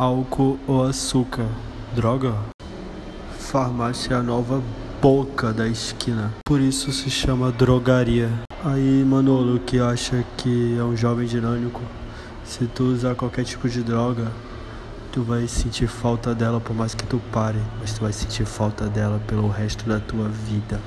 álcool ou açúcar. Droga? Farmácia é a nova boca da esquina. Por isso se chama drogaria. Aí, Manolo, que acha que é um jovem dinâmico, se tu usar qualquer tipo de droga, tu vai sentir falta dela por mais que tu pare, mas tu vai sentir falta dela pelo resto da tua vida.